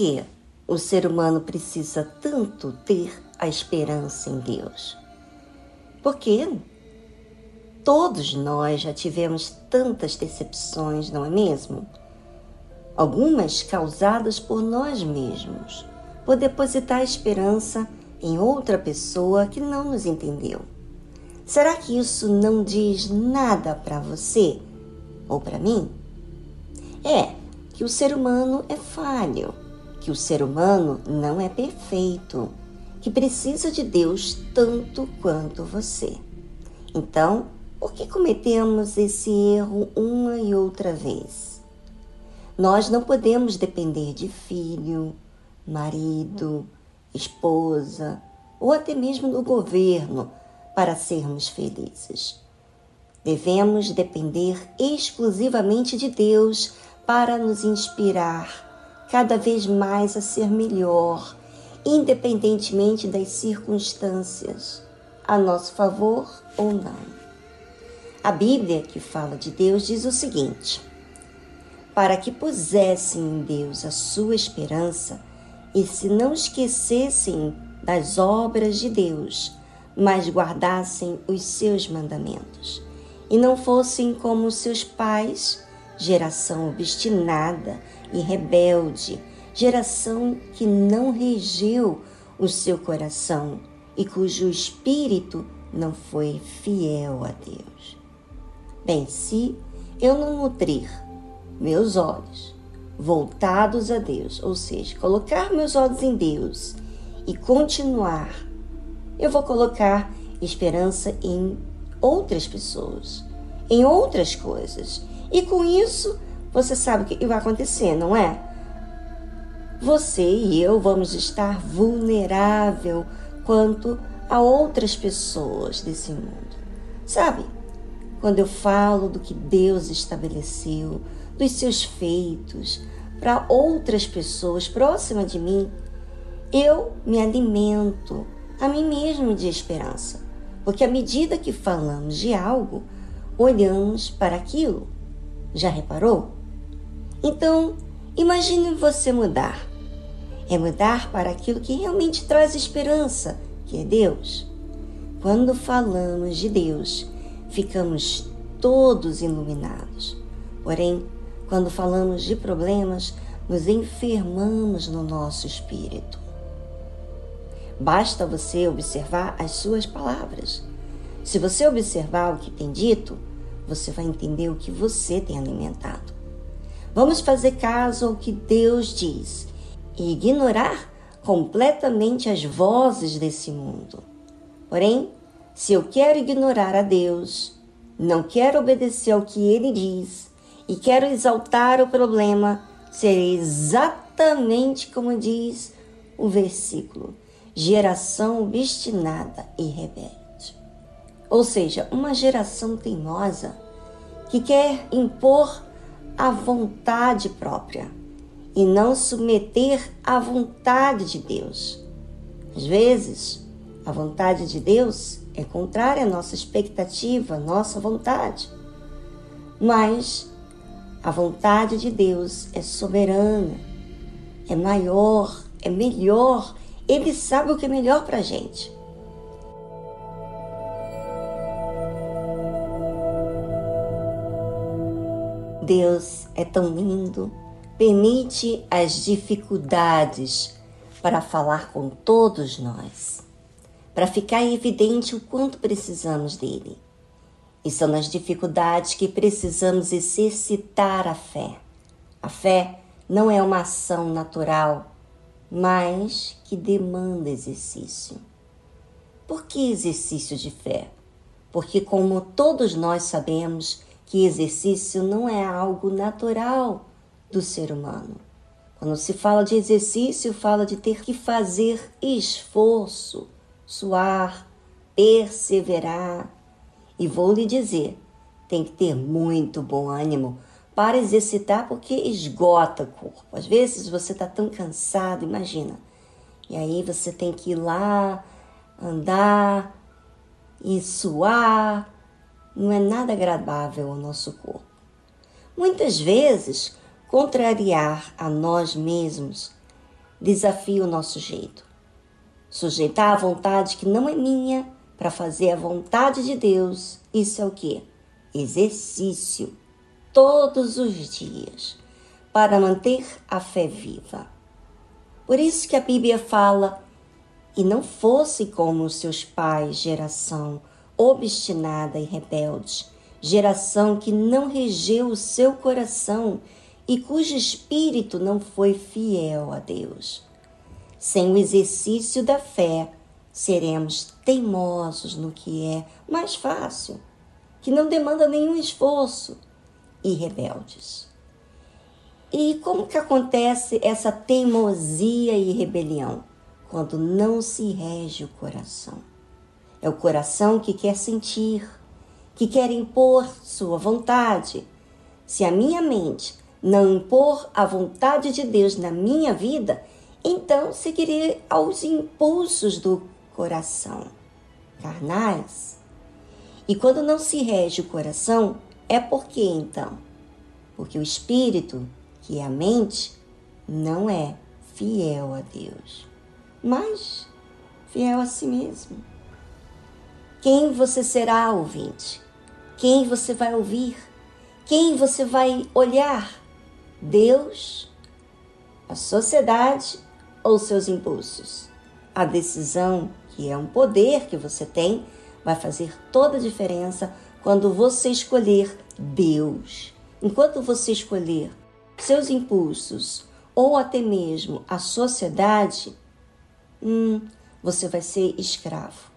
que o ser humano precisa tanto ter a esperança em Deus? Porque todos nós já tivemos tantas decepções, não é mesmo? Algumas causadas por nós mesmos, por depositar esperança em outra pessoa que não nos entendeu. Será que isso não diz nada para você ou para mim? É que o ser humano é falho, que o ser humano não é perfeito, que precisa de Deus tanto quanto você. Então, por que cometemos esse erro uma e outra vez? Nós não podemos depender de filho, marido, esposa ou até mesmo do governo para sermos felizes. Devemos depender exclusivamente de Deus para nos inspirar cada vez mais a ser melhor, independentemente das circunstâncias, a nosso favor ou não. A Bíblia, que fala de Deus, diz o seguinte: para que pusessem em Deus a sua esperança e se não esquecessem das obras de Deus, mas guardassem os seus mandamentos, e não fossem como seus pais, geração obstinada e rebelde, geração que não regeu o seu coração e cujo espírito não foi fiel a Deus. Bem, se eu não nutrir meus olhos voltados a Deus, ou seja, colocar meus olhos em Deus e continuar eu vou colocar esperança em outras pessoas, em outras coisas. E com isso, você sabe o que vai acontecer, não é? Você e eu vamos estar vulnerável quanto a outras pessoas desse mundo. Sabe? Quando eu falo do que Deus estabeleceu, dos seus feitos para outras pessoas próximas de mim, eu me alimento a mim mesmo de esperança, porque à medida que falamos de algo, olhamos para aquilo. Já reparou? Então, imagine você mudar. É mudar para aquilo que realmente traz esperança, que é Deus. Quando falamos de Deus, ficamos todos iluminados. Porém, quando falamos de problemas, nos enfermamos no nosso espírito. Basta você observar as suas palavras. Se você observar o que tem dito, você vai entender o que você tem alimentado. Vamos fazer caso ao que Deus diz e ignorar completamente as vozes desse mundo. Porém, se eu quero ignorar a Deus, não quero obedecer ao que ele diz e quero exaltar o problema, serei exatamente como diz o versículo geração obstinada e rebelde. Ou seja, uma geração teimosa que quer impor a vontade própria e não submeter à vontade de Deus. Às vezes, a vontade de Deus é contrária à nossa expectativa, à nossa vontade. Mas a vontade de Deus é soberana, é maior, é melhor ele sabe o que é melhor para a gente. Deus é tão lindo, permite as dificuldades para falar com todos nós, para ficar evidente o quanto precisamos dele. E são nas dificuldades que precisamos exercitar a fé. A fé não é uma ação natural, mas que demanda exercício. Por que exercício de fé? Porque, como todos nós sabemos, que exercício não é algo natural do ser humano. Quando se fala de exercício, fala de ter que fazer esforço, suar, perseverar. E vou lhe dizer, tem que ter muito bom ânimo para exercitar porque esgota o corpo. Às vezes você está tão cansado, imagina. E aí você tem que ir lá, andar e suar. Não é nada agradável ao nosso corpo. Muitas vezes, contrariar a nós mesmos desafia o nosso jeito. Sujeitar a vontade que não é minha para fazer a vontade de Deus, isso é o que? Exercício todos os dias para manter a fé viva. Por isso que a Bíblia fala: e não fosse como os seus pais, geração obstinada e rebelde, geração que não regeu o seu coração e cujo espírito não foi fiel a Deus. Sem o exercício da fé, seremos teimosos no que é mais fácil, que não demanda nenhum esforço, e rebeldes. E como que acontece essa teimosia e rebelião? Quando não se rege o coração. É o coração que quer sentir, que quer impor sua vontade. Se a minha mente não impor a vontade de Deus na minha vida, então seguirei aos impulsos do coração, carnais. E quando não se rege o coração, é porque então? Porque o espírito, que é a mente, não é fiel a Deus, mas fiel a si mesmo. Quem você será, ouvinte? Quem você vai ouvir? Quem você vai olhar? Deus, a sociedade ou seus impulsos? A decisão, que é um poder que você tem, vai fazer toda a diferença quando você escolher Deus. Enquanto você escolher seus impulsos ou até mesmo a sociedade, hum, você vai ser escravo.